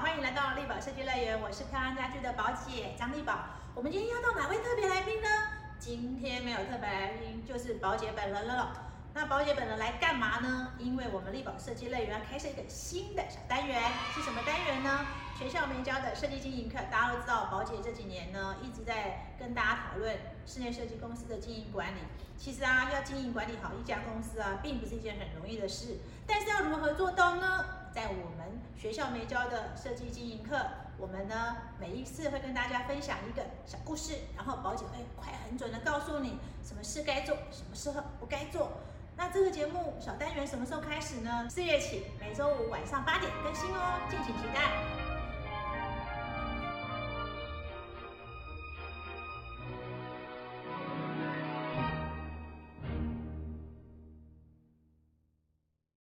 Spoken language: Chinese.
欢迎来到丽宝设计乐园，我是漂亮家居的宝姐张丽宝。我们今天要到哪位特别来宾呢？今天没有特别来宾，就是宝姐本人了。那宝姐本人来干嘛呢？因为我们丽宝设计乐园开设一个新的小单元，是什么单元呢？全校没教的设计经营课。大家都知道，宝姐这几年呢一直在跟大家讨论室内设计公司的经营管理。其实啊，要经营管理好一家公司啊，并不是一件很容易的事。但是要如何做到？学校没教的设计经营课，我们呢每一次会跟大家分享一个小故事，然后宝姐会快很准的告诉你什么事该做，什么时候不该做。那这个节目小单元什么时候开始呢？四月起，每周五晚上八点更新哦，敬请期待。